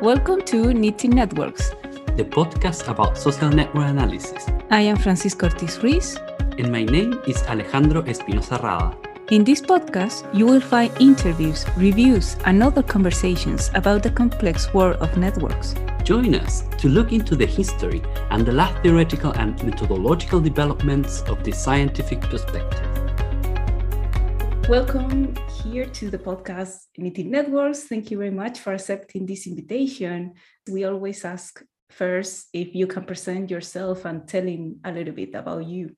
Welcome to Knitting Networks, the podcast about social network analysis. I am Francisco Ortiz Ruiz. And my name is Alejandro Espinosa Rada. In this podcast, you will find interviews, reviews, and other conversations about the complex world of networks. Join us to look into the history and the last theoretical and methodological developments of the scientific perspective. Welcome here to the podcast Knitting Networks. Thank you very much for accepting this invitation. We always ask first if you can present yourself and telling a little bit about you.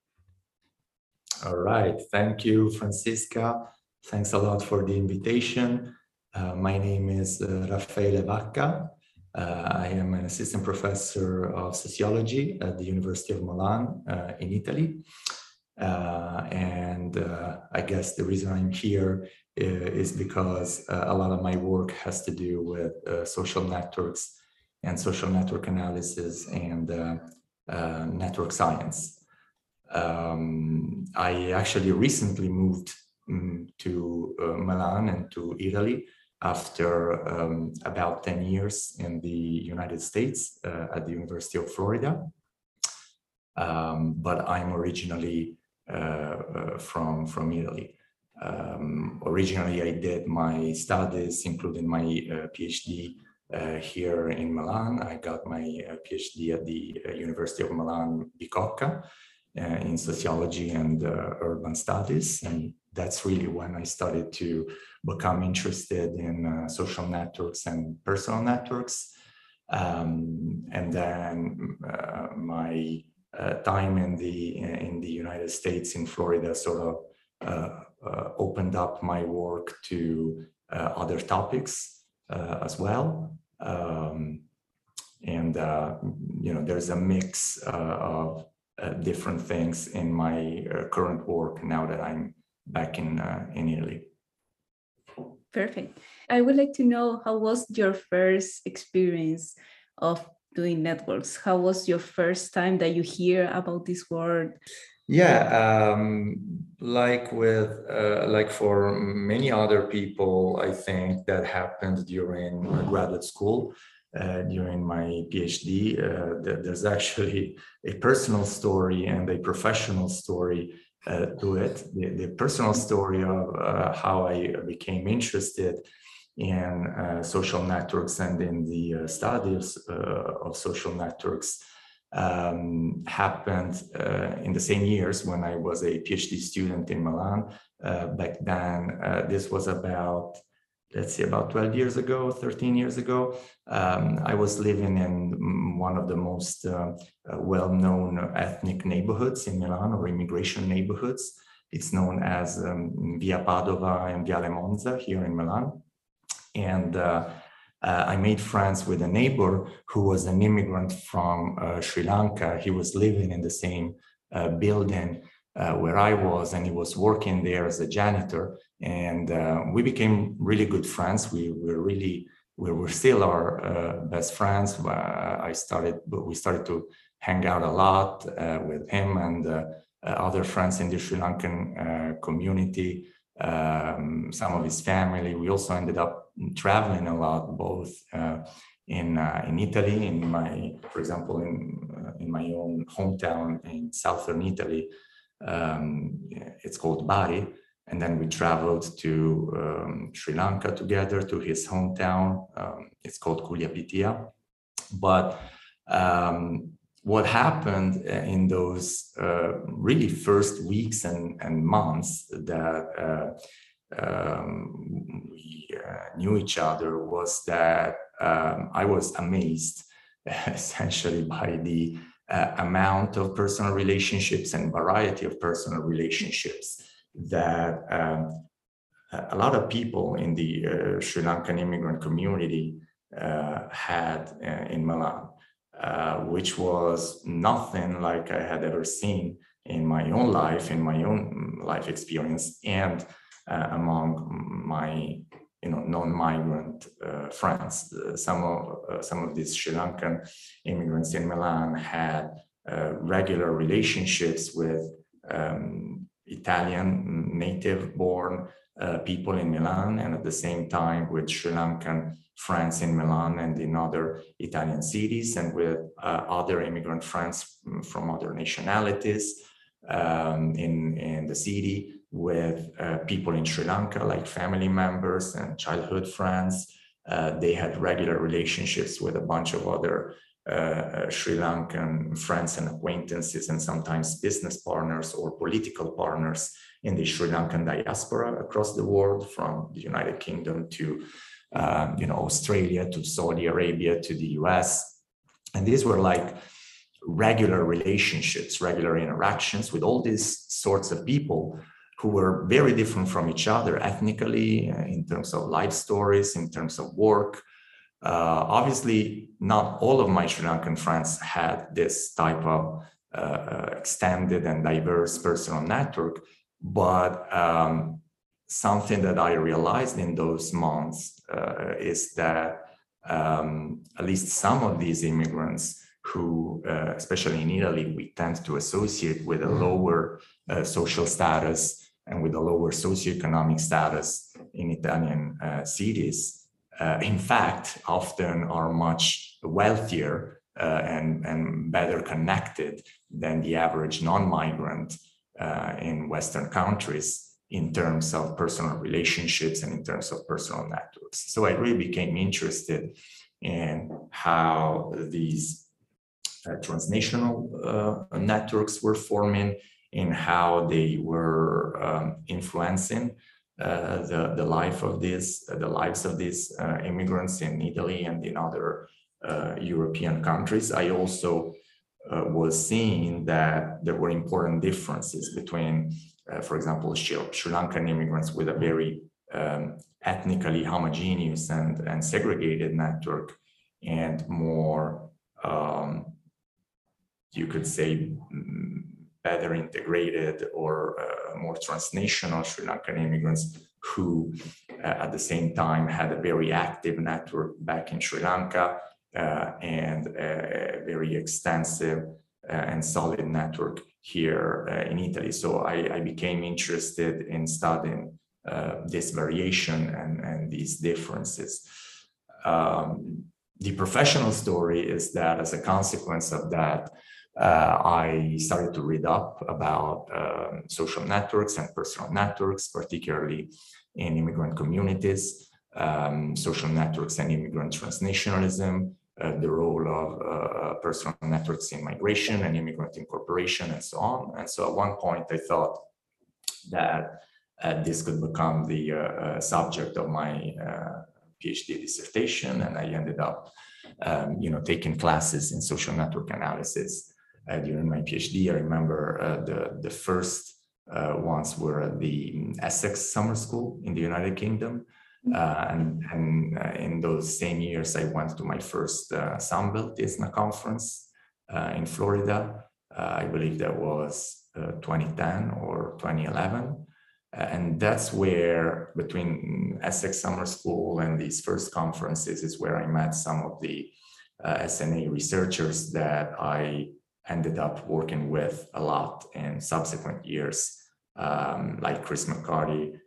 All right. Thank you, Francisca. Thanks a lot for the invitation. Uh, my name is uh, Raffaele Vacca. Uh, I am an assistant professor of sociology at the University of Milan uh, in Italy. Uh, and uh, I guess the reason I'm here is because a lot of my work has to do with social networks and social network analysis and network science. Um, I actually recently moved um, to uh, Milan and to Italy after um, about 10 years in the United States uh, at the University of Florida. Um, but I'm originally uh, uh, from, from Italy. Um, originally, I did my studies, including my uh, PhD uh, here in Milan. I got my uh, PhD at the uh, University of Milan Bicocca, uh, in sociology and uh, urban studies. And that's really when I started to become interested in uh, social networks and personal networks. Um, and then my time in the in the United States in Florida sort of opened up my work to other topics as well. Um, and uh, you know there's a mix uh, of uh, different things in my uh, current work now that I'm back in uh, in Italy. Perfect. I would like to know how was your first experience of doing networks? How was your first time that you hear about this word? Yeah, um, like with uh, like for many other people, I think that happened during graduate school uh, during my PhD. Uh, there's actually a personal story and a professional story uh, to it. The, the, personal story of uh, how I became interested in uh, social networks and in the studies of social networks um, happened in the same years when I was a PhD student in Milan. back then, this was about let's say about 12 years ago 13 years ago. Um, i was living in one of the most uh, uh, well-known ethnic neighborhoods in milan or immigration neighborhoods. It's known as um, via padova and viale monza here in milan and uh, uh, I made friends with a neighbor who was an immigrant from uh, Sri Lanka. He was living in the same building where I was, and he was working there as a janitor. And we became really good friends. We were really, we were still our uh, best friends. Uh, I started, but we started to hang out a lot uh, with him and other friends in the Sri Lankan community. Um, some of his family. We also ended up traveling a lot, both in uh, in Italy, in my, for example, in uh, in my own hometown in southern Italy, um, it's called Bari. And then we traveled to um, Sri Lanka together to his hometown. Um, it's called Kuliyapitiya. But um, what happened uh, in those uh, really first weeks and, and months that uh, um, we uh, knew each other was that um, I was amazed essentially by the uh, amount of personal relationships and variety of personal relationships that um, a lot of people in the uh, Sri Lankan immigrant community had in Milan, uh, which was nothing like I had ever seen in my own life, in my own life experience, and uh, among my you know non-migrant uh, friends. Uh, some of uh, some of these Sri Lankan immigrants in Milan had regular relationships with um, Italian native born uh, people in Milan, and at the same time with Sri Lankan friends in Milan and in other Italian cities, and with uh, other immigrant friends from other nationalities um, in, in the city, with uh, people in Sri Lanka, like family members and childhood friends. Uh, they had regular relationships with a bunch of other uh, Sri Lankan friends and acquaintances, and sometimes business partners or political partners in the Sri Lankan diaspora across the world, from the United Kingdom to um, you know Australia to Saudi Arabia to the US, and these were like regular relationships, regular interactions with all these sorts of people who were very different from each other ethnically, uh, in terms of life stories, in terms of work. Uh, obviously, not all of my Sri Lankan friends had this type of uh, uh extended and diverse personal network, but um, something that I realized in those months uh, is that um, at least some of these immigrants who, uh, especially in Italy, we tend to associate with a mm-hmm. lower uh, social status and with a lower socioeconomic status in Italian uh, cities, uh, in fact, often are much wealthier uh, and, and better connected than the average non-migrant in Western countries in terms of personal relationships and in terms of personal networks. So I really became interested in how these uh, transnational uh, networks were forming, in how they were um, influencing uh, the, the life of these, the lives of these uh, immigrants in Italy and in other uh, European countries. I also uh, was seeing that there were important differences between, for example, Sri, Sri, Lankan immigrants with a very um, ethnically homogeneous and, and segregated network and more, um, you could say, better integrated or uh, more transnational Sri Lankan immigrants who uh, at the same time had a very active network back in Sri Lanka uh, and a very extensive uh, and solid network here uh, in Italy. So I, I, became interested in studying this variation and, and these differences. Um, the professional story is that as a consequence of that, uh, I started to read up about um, social networks and personal networks, particularly in immigrant communities, um, social networks and immigrant transnationalism, uh, the role of uh, uh, personal networks in migration and immigrant incorporation and so on. And so at one point I thought that uh, this could become the uh, subject of my PhD dissertation. And I ended up, um, you know, taking classes in social network analysis during my PhD. I remember the, the first ones were at the Essex Summer School in the United Kingdom. Uh, and, and uh, in those same years, I went to my first uh, Sunbelt ISNA conference uh, in Florida. Uh, I believe that was uh, 2010 or 2011. And that's where, between Essex Summer School and these first conferences, is where I met some of the SNA researchers that I ended up working with a lot in subsequent years, um, like Chris McCarty,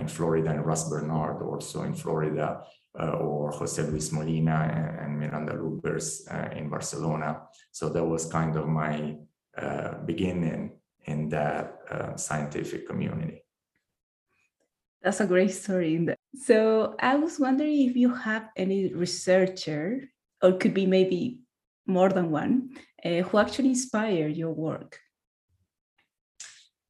in Florida and Russ Bernard also in Florida, uh, or Jose Luis Molina and, and Miranda Lubbers uh, in Barcelona. So that was kind of my beginning in that scientific community. That's a great story. So I was wondering if you have any researcher, or could be maybe more than one, uh, who actually inspired your work.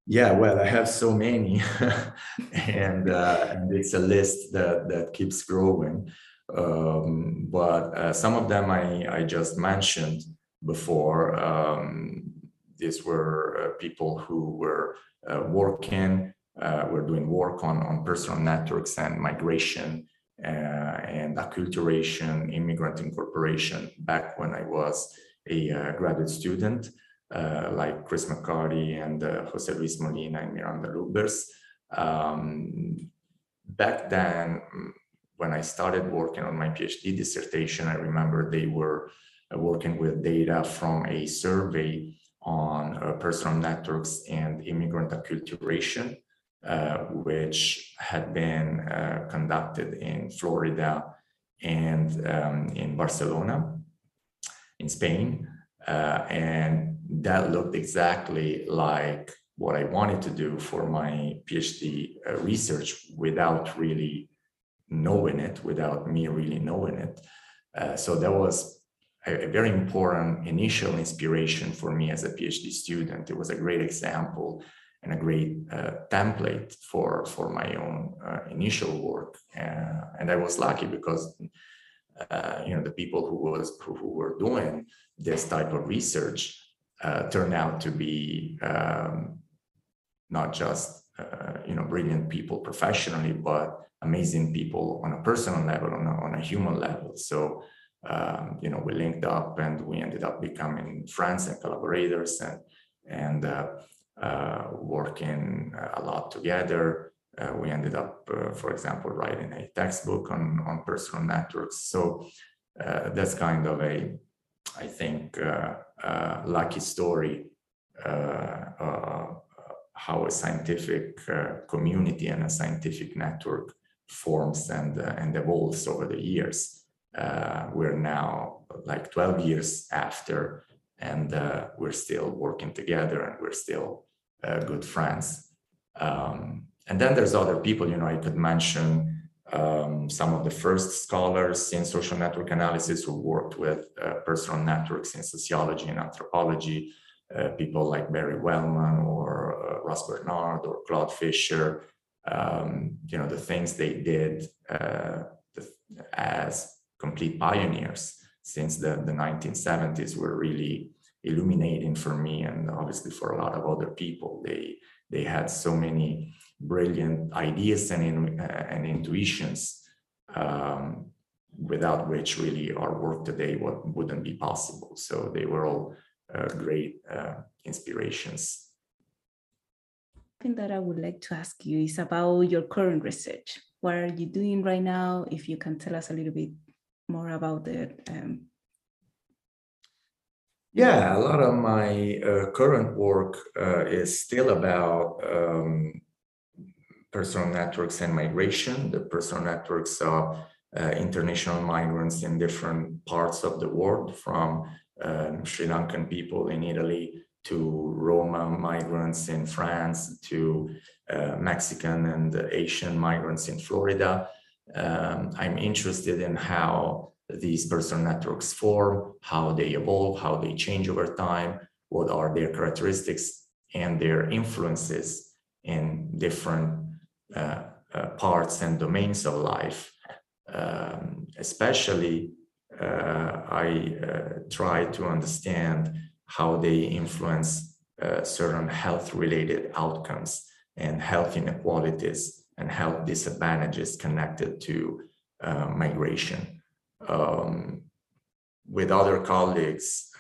Yeah, well, I have so many, and, uh, and it's a list that that keeps growing. Um, but uh, some of them I I just mentioned before. Um, these were uh, people who were uh, working, uh, were doing work on on personal networks and migration uh, and acculturation, immigrant incorporation back when I was a graduate student like Chris McCarty and uh, Jose Luis Molina and Miranda Lubbers. Um, back then, when I started working on my PhD dissertation, I remember they were uh, working with data from a survey on uh, personal networks and immigrant acculturation, uh, which had been uh, conducted in Florida and um, in Barcelona, in Spain. Uh, and that looked exactly like what I wanted to do for my PhD uh, research without really knowing it, without me really knowing it. Uh, so that was a, very important initial inspiration for me as a PhD student. It was a great example and a great uh, template for for my own uh, initial work. Uh, and I was lucky because you know the people who was who, who, were doing this type of research uh, turned out to be um, not just uh, you know brilliant people professionally, but amazing people on a personal level, on a, on a human level. So um, you know we linked up and we ended up becoming friends and collaborators and and uh, uh, working a lot together. Uh, we ended up, uh, for example, writing a textbook on, on personal networks. So uh, that's kind of a, I think, uh, uh, lucky story how a scientific community and a scientific network forms and, and evolves over the years. we're now like 12 years after and uh, we're still working together and we're still uh, good friends. Um, and then there's other people, you know, I could mention um, some of the first scholars in social network analysis who worked with uh, personal networks in sociology and anthropology, uh, people like Barry Wellman or uh, Russ Bernard or Claude Fischer. Um, you know, the things they did uh, as complete pioneers since the, the 1970s were really illuminating for me and obviously for a lot of other people. They they had so many brilliant ideas and in, uh, and intuitions um, without which really our work today would, wouldn't be possible. So they were all uh, great uh, inspirations. Thing that I would like to ask you is about your current research. What are you doing right now? If you can tell us a little bit more about it. Um, yeah, a lot of my uh, current work uh, is still about um, personal networks and migration, the personal networks of uh, international migrants in different parts of the world, from um, Sri Lankan people in Italy to Roma migrants in France to uh, Mexican and Asian migrants in Florida. Um, I'm interested in how these personal networks form, how they evolve, how they change over time, what are their characteristics and their influences in different uh, uh, parts and domains of life. Um, especially, uh, I uh, try to understand how they influence uh, certain health related outcomes and health inequalities and health disadvantages connected to migration um, with other colleagues,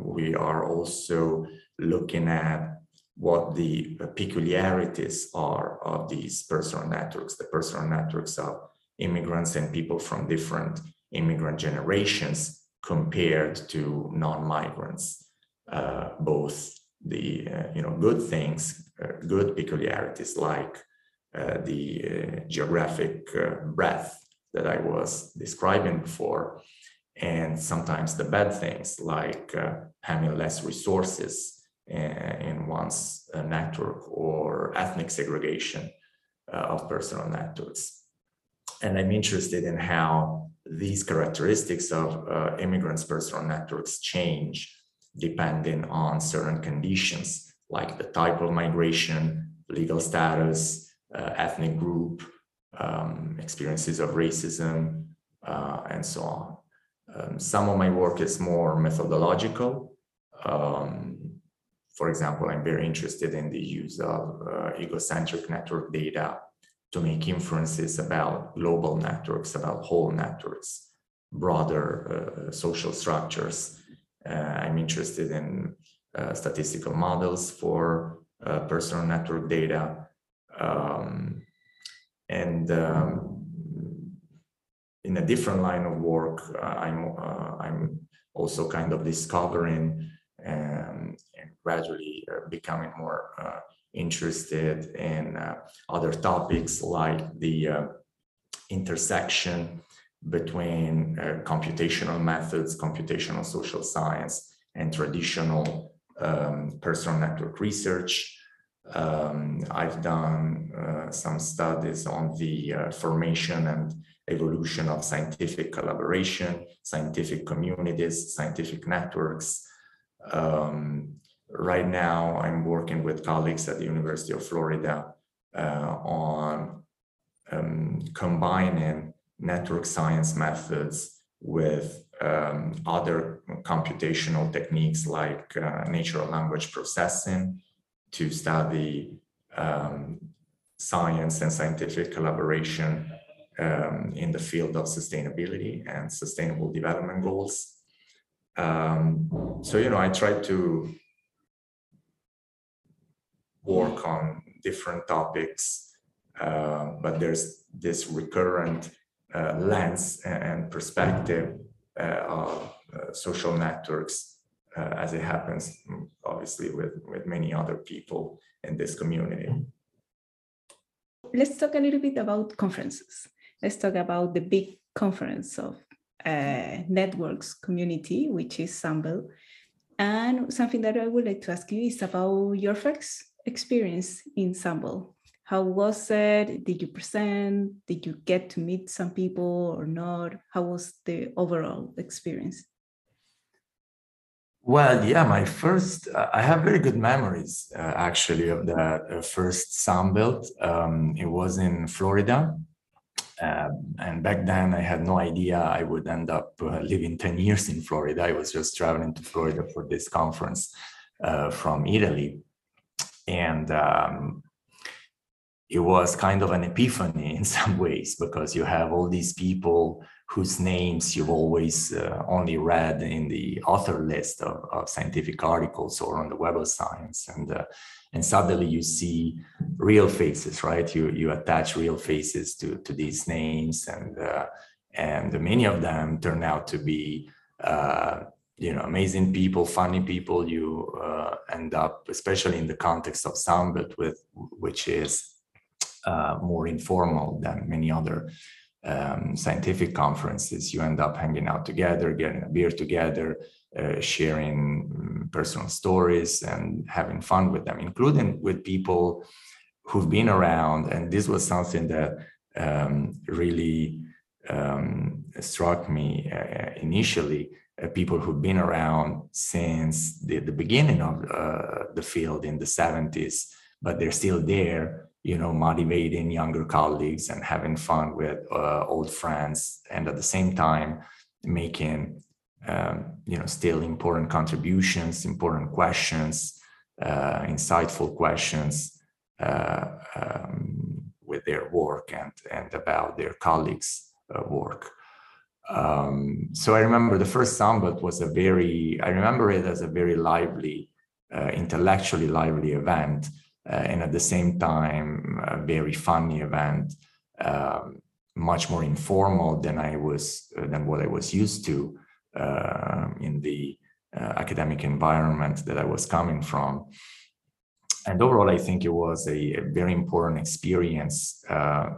we are also looking at what the peculiarities are of these personal networks, the personal networks of immigrants and people from different immigrant generations compared to non-migrants, uh, both the uh, you know good things, uh, good peculiarities like uh, the uh, geographic breadth that I was describing before, and sometimes the bad things like uh, having less resources in, uh, one's uh, network or ethnic segregation uh, of personal networks. And I'm interested in how these characteristics of uh, immigrants' personal networks change depending on certain conditions like the type of migration, legal status, uh, ethnic group, um, experiences of racism, uh, and so on. Um, some of my work is more methodological. Um, for example, I'm very interested in the use of uh, egocentric network data to make inferences about global networks, about whole networks, broader uh, social structures. Uh, I'm interested in uh, statistical models for uh, personal network data. Um, and um, in a different line of work, uh, I'm I'm also kind of discovering um, and gradually uh, becoming more uh, interested in uh, other topics like the intersection between computational methods, computational social science, and traditional um, personal network research. Um, I've done uh, some studies on the uh, formation and evolution of scientific collaboration, scientific communities, scientific networks. Um, right now, I'm working with colleagues at the University of Florida uh, on um, combining network science methods with um, other computational techniques like uh, natural language processing to study um, science and scientific collaboration um, in the field of sustainability and sustainable development goals. Um, so, you know, I try to work on different topics, uh, but there's this recurrent uh, lens and perspective uh, of uh, social networks uh, as it happens, obviously, with, with many other people in this community. Let's talk a little bit about conferences. Let's talk about the big conference of uh, networks community, which is Sunbelt. And something that I would like to ask you is about your first experience in Sunbelt. How was it? Did you present? Did you get to meet some people or not? How was the overall experience? Well, yeah, my first, uh, I have very good memories uh, actually of that uh, first Sunbelt. Um, it was in Florida. Um, and back then I had no idea I would end up uh, living 10 years in Florida. I was just traveling to Florida for this conference uh, from Italy. And um, it was kind of an epiphany in some ways because you have all these people whose names you've always uh, only read in the author list of, of, scientific articles or on the web of science. And uh, and suddenly you see real faces right? You you attach real faces to to these names and uh, and many of them turn out to be uh, you know amazing people funny people. You uh, end up especially in the context of Sunbelt with which is uh, more informal than many other um, scientific conferences. You end up hanging out together, getting a beer together, uh, sharing mm, personal stories, and having fun with them, including with people who've been around. And this was something that um, really um, struck me uh, initially. Uh, people who've been around since the, the beginning of uh, the field in the 70s, but they're still there you know, motivating younger colleagues and having fun with uh, old friends, and at the same time making, um, you know, still important contributions, important questions, uh, insightful questions uh, um, with their work and and about their colleagues' uh, work. Um, so I remember the first Sunbelt was a very, I remember it as a very lively, uh, intellectually lively event and at the same time a very funny event um, much more informal than i was uh, than what i was used to uh, in the uh, academic environment that i was coming from. And overall i think it was a, a very important experience uh,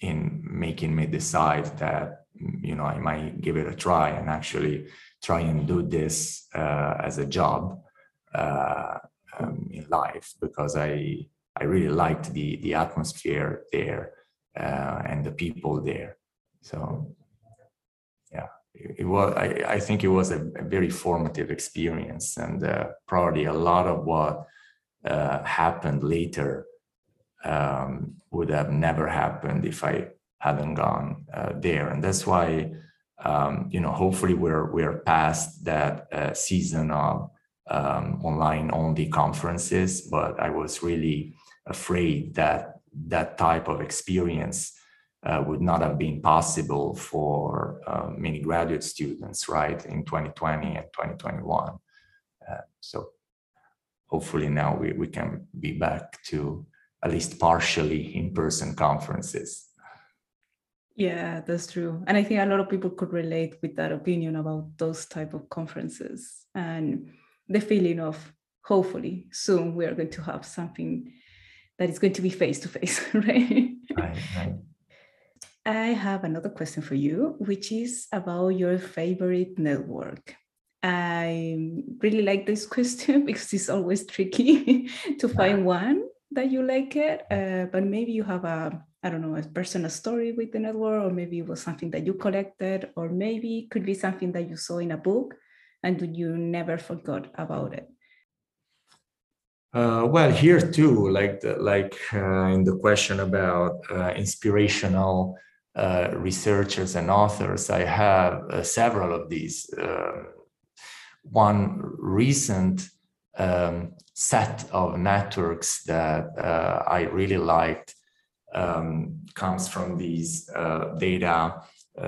in making me decide that you know i might give it a try and actually try and do this uh, as a job um, in life because I I really liked the the atmosphere there uh, and the people there. So yeah, it, it was. I, I think it was a, a very formative experience, and uh, probably a lot of what uh, happened later um, would have never happened if I hadn't gone uh, there, and that's why. Um, you know, hopefully we're we're past that uh, season of um, online only conferences, but I was really afraid that that type of experience uh, would not have been possible for uh, many graduate students, right, in 2020 and 2021. Uh, so hopefully now we, we can be back to at least partially in-person conferences. Yeah, that's true. And I think a lot of people could relate with that opinion about those type of conferences. And the feeling of hopefully soon we are going to have something that is going to be face to face, right? Right, right. I have another question for you, which is about your favorite network. I really like this question because it's always tricky to find one that you like it, uh, but maybe you have a I don't know a personal story with the network, or maybe it was something that you collected, or maybe it could be something that you saw in a book and do you never forgot about it. Uh, well, here too, like the, like uh, in the question about uh, inspirational uh, researchers and authors, I have uh, several of these. Um, one recent um, set of networks that uh, I really liked um, comes from these data,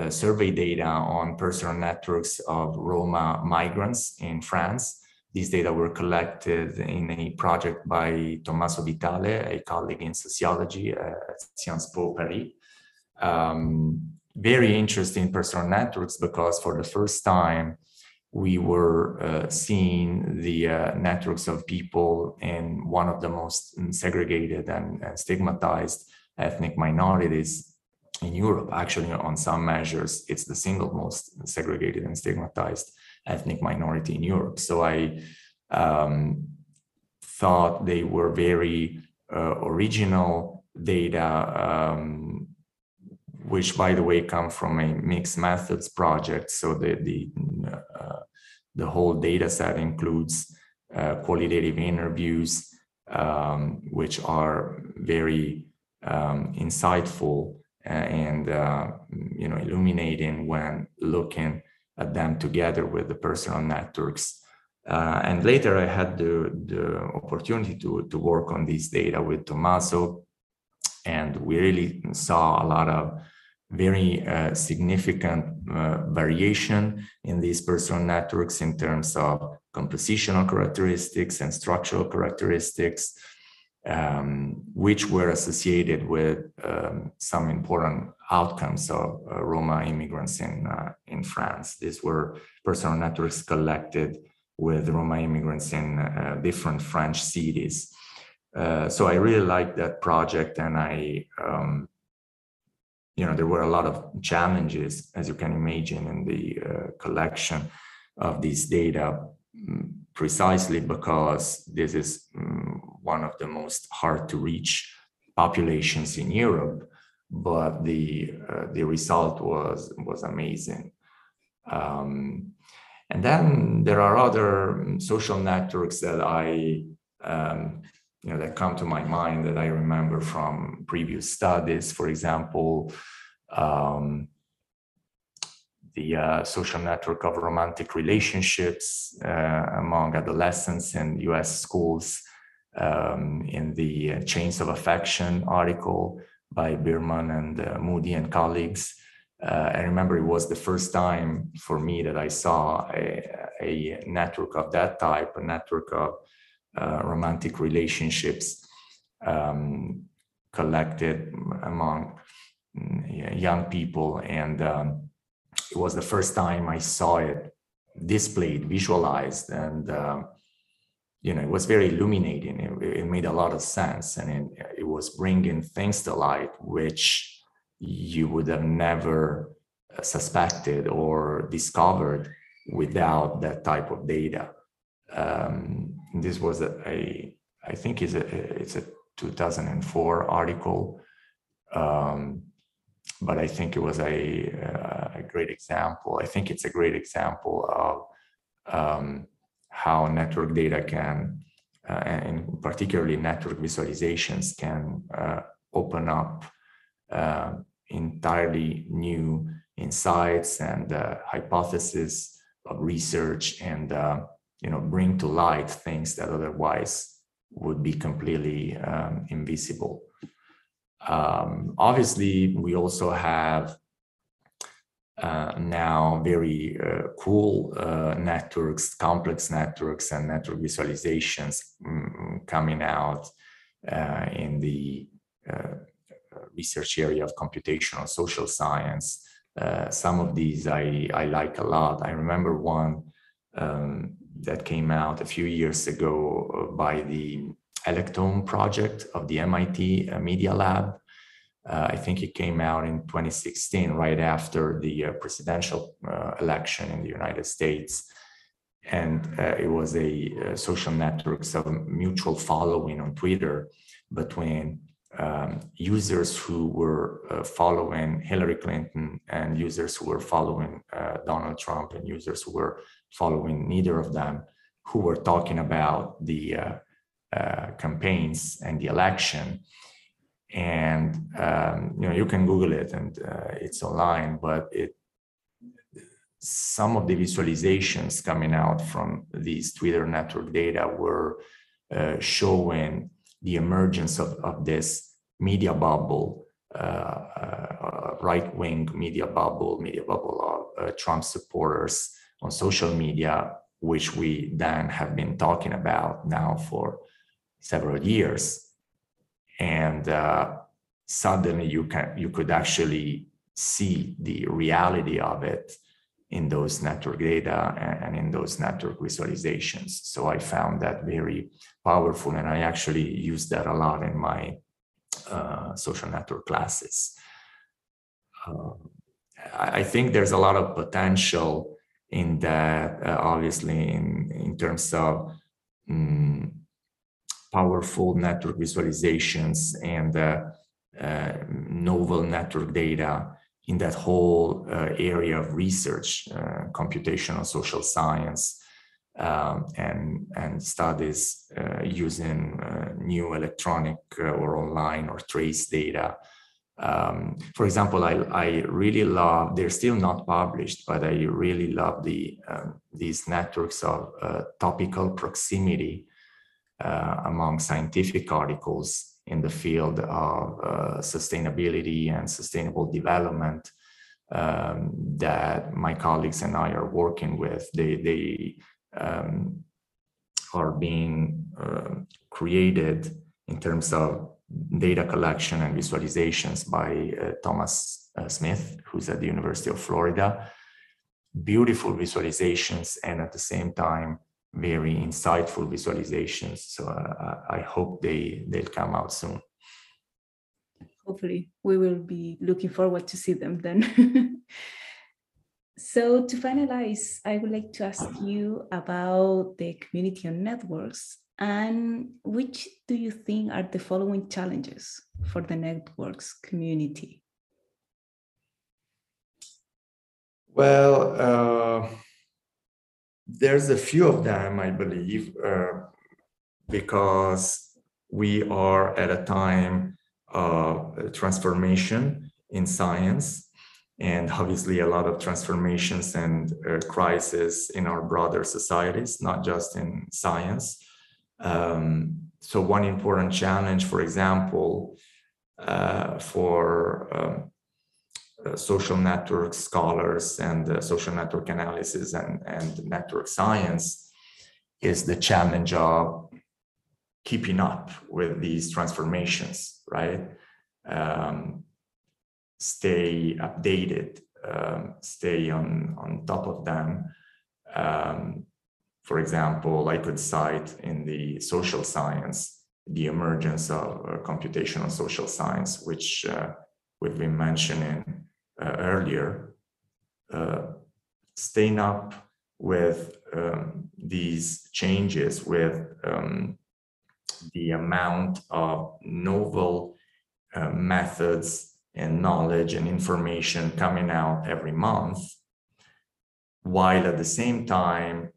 survey data on personal networks of Roma migrants in France. These data were collected in a project by Tommaso Vitale, a colleague in sociology at Sciences Po Paris. Um, very interesting personal networks because for the first time we were uh, seeing the uh, networks of people in one of the most segregated and, and stigmatized ethnic minorities in Europe. Actually, on some measures, it's the single most segregated and stigmatized ethnic minority in Europe. So I um, thought they were very uh, original data, um, which, by the way, come from a mixed methods project. So the the uh, the whole data set includes uh, qualitative interviews, um, which are very um, insightful and uh, you know illuminating when looking at them together with the personal networks. Uh, and later I had the, the opportunity to, to work on this data with Tommaso, and we really saw a lot of very uh, significant uh, variation in these personal networks in terms of compositional characteristics and structural characteristics, um, which were associated with um, some important outcomes of uh, Roma immigrants in, uh, in France. These were personal networks collected with Roma immigrants in uh, different French cities. Uh, so I really liked that project, and I, um, you know, there were a lot of challenges, as you can imagine, in the uh, collection of these data, mm, precisely because this is um, one of the most hard to reach populations in Europe but the uh, the result was was amazing. Um, and then there are other social networks that I um, you know that come to my mind that I remember from previous studies. For example, um, the uh, social network of romantic relationships uh, among adolescents in U.S. schools um, in the Chains of Affection article by Bearman and uh, Moody and colleagues. Uh, I remember it was the first time for me that I saw a, a network of that type, a network of uh, romantic relationships um, collected among mm, young people. And um, it was the first time I saw it displayed, visualized, and um, you know, it was very illuminating. It, it made a lot of sense, and it, it, was bringing things to light which you would have never uh, suspected or discovered without that type of data. Um, this was a, a, I think it's a, it's a 2004 article, um, but I think it was a, uh, a great example. I think it's a great example of um, how network data can, uh, and particularly network visualizations can uh, open up uh, entirely new insights and uh, hypotheses of research and uh, you know bring to light things that otherwise would be completely um, invisible. Um, obviously, we also have uh, now very uh, cool uh, networks, complex networks, and network visualizations mm, coming out uh, in the uh, research area of computational social science. Uh, some of these I, I like a lot. I remember one um, that came out a few years ago by the Electome project of the MIT Media Lab. Uh, I think it came out in 2016, right after the uh, presidential uh, election in the United States. And uh, it was a, a, social network of mutual following on Twitter between um, users who were uh, following Hillary Clinton and users who were following uh, Donald Trump and users who were following neither of them, who were talking about the campaigns and the election and um, you know you can google it and uh, it's online but it some of the visualizations coming out from these twitter network data were uh, showing the emergence of, of this media bubble uh, uh right-wing media bubble media bubble of uh, trump supporters on social media which we then have been talking about now for several years and uh, suddenly you can you could actually see the reality of it in those network data and, in those network visualizations. So i found that very powerful and i actually use that a lot in my uh, social network classes. Uh, I think there's a lot of potential in that, uh, obviously, in, in terms of um, powerful network visualizations and uh, uh, novel network data in that whole uh, area of research, uh, computational social science, um, and, and studies uh, using uh, new electronic or online or trace data. Um, for example, I, I really love, they're still not published, but I really love the, these networks of topical proximity uh, among scientific articles in the field of uh, sustainability and sustainable development um, that my colleagues and I are working with. They, they um, are being uh, created in terms of data collection and visualizations by uh, Thomas uh, Smith, who's at the University of Florida. Beautiful visualizations, and at the same time, very insightful visualizations. So uh, I hope they they'll come out soon. Hopefully, we will be looking forward to see them then. so to finalize, I would like to ask you about the community on networks and which do you think are the following challenges for the networks community? Well. Uh there's a few of them, I believe, uh, because we are at a time of transformation in science and obviously a lot of transformations and uh, crises in our broader societies, not just in science. Um, so one important challenge, for example, uh, for um, uh, social network scholars and uh, social network analysis and, and network science is the challenge of keeping up with these transformations, right? Um, stay updated, um, stay on, on top of them. Um, for example, I could cite in the social science the emergence of uh, computational social science, which uh, we've been mentioning uh, earlier, uh, staying up with um, these changes, with um, the amount of novel uh, methods and knowledge and information coming out every month, while at the same time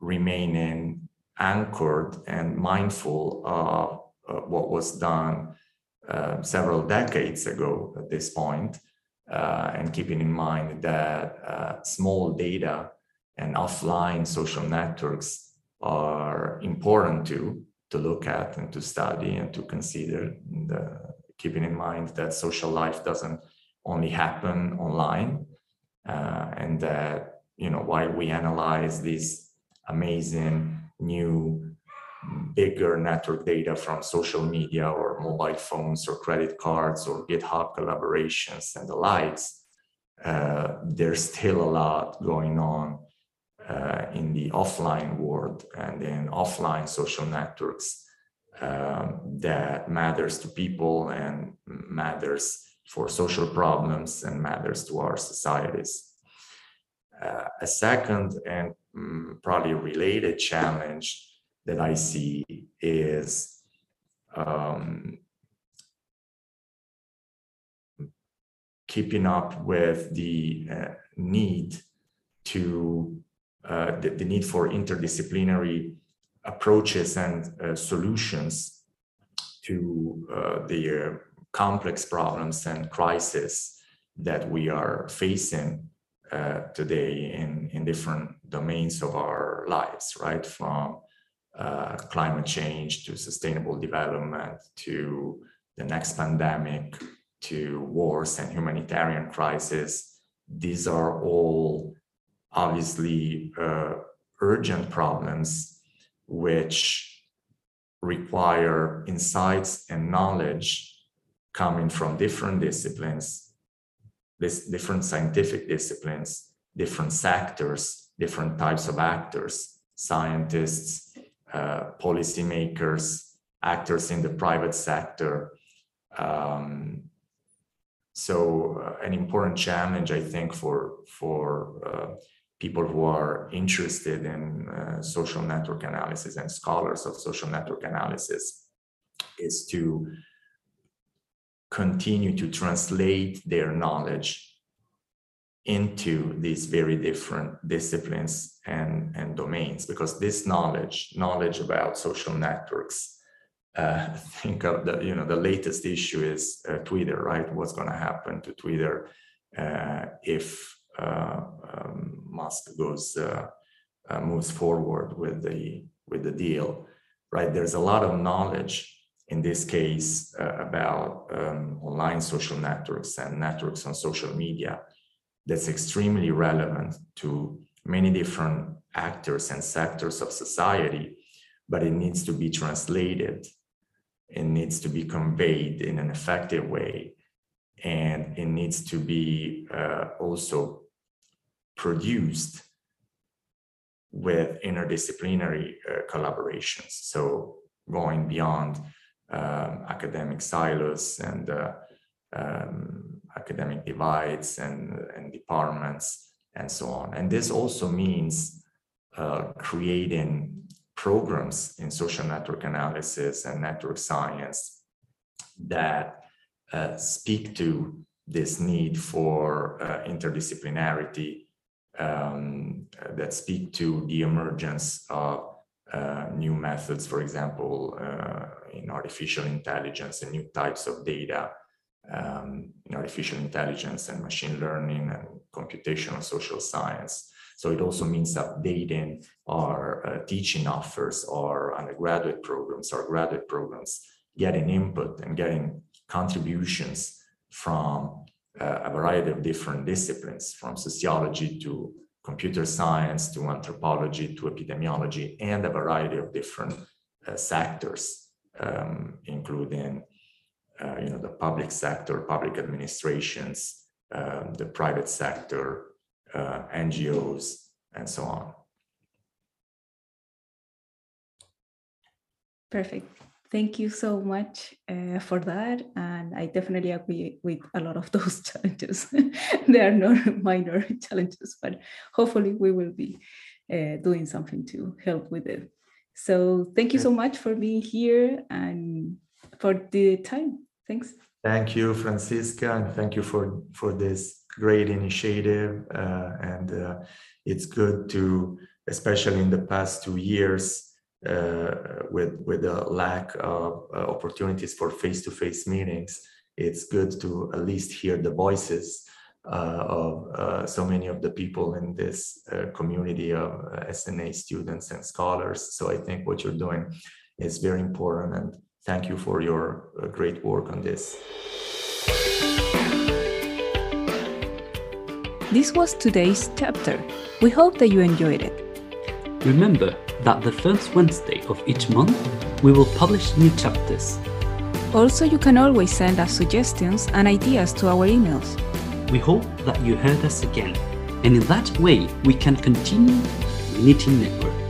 remaining anchored and mindful of uh, what was done uh, several decades ago at this point, uh, and keeping in mind that uh, small data and offline social networks are important to to look at and to study and to consider the, keeping in mind that social life doesn't only happen online uh, and that you know while we analyze these amazing new bigger network data from social media or mobile phones or credit cards or GitHub collaborations and the likes, uh, there's still a lot going on uh, in the offline world and in offline social networks um, that matters to people and matters for social problems and matters to our societies. Uh, a second and um, probably related challenge that I see is um, keeping up with the uh, need to uh, the, the, need for interdisciplinary approaches and uh, solutions to uh, the uh, complex problems and crises that we are facing uh, today in, in different domains of our lives, right? From uh, climate change to sustainable development to the next pandemic to wars and humanitarian crisis. These are all obviously uh, urgent problems which require insights and knowledge coming from different disciplines, this different scientific disciplines, different sectors, different types of actors, scientists, policymakers, actors in the private sector. Um, so uh, an important challenge, I think, for for uh, people who are interested in uh, social network analysis and scholars of social network analysis is to continue to translate their knowledge into these very different disciplines and, and domains because this knowledge knowledge about social networks uh, think of the you know the latest issue is uh, twitter right? What's going to happen to twitter uh, if uh, um, musk goes uh, uh, moves forward with the with the deal right? There's a lot of knowledge in this case about um, online social networks and networks on social media that's extremely relevant to many different actors and sectors of society, but it needs to be translated. It needs to be conveyed in an effective way. And it needs to be uh, also produced with interdisciplinary uh, collaborations. So going beyond um, academic silos and uh, um, academic divides and, and departments and so on. And this also means uh, creating programs in social network analysis and network science that uh, speak to this need for uh, interdisciplinarity, um, that speak to the emergence of uh, new methods, for example, uh, in artificial intelligence and new types of data um, artificial intelligence and machine learning and computational social science. So it also means updating our uh, teaching offers, our undergraduate programs, our graduate programs, getting input and getting contributions from uh, a variety of different disciplines, from sociology to computer science to anthropology to epidemiology, and a variety of different uh, sectors, um, including uh, you know, the public sector, public administrations, um, the private sector, uh, NGOs, and so on. Perfect. Thank you so much uh, for that. And I definitely agree with a lot of those challenges. they are not minor challenges, but hopefully we will be uh, doing something to help with it. So thank you so much for being here and for the time. Thanks. Thank you, Francisca, and thank you for for this great initiative. Uh, and uh, it's good to, especially in the past two years, uh, with with a lack of uh, opportunities for face-to-face meetings, it's good to at least hear the voices uh, of uh, so many of the people in this community of SNA students and scholars. So I think what you're doing is very important and thank you for your uh, great work on this. This was today's chapter. We hope that you enjoyed it. Remember that the first Wednesday of each month we will publish new chapters. Also, you can always send us suggestions and ideas to our emails. We hope that you heard us again, and in that way we can continue Knitting Network.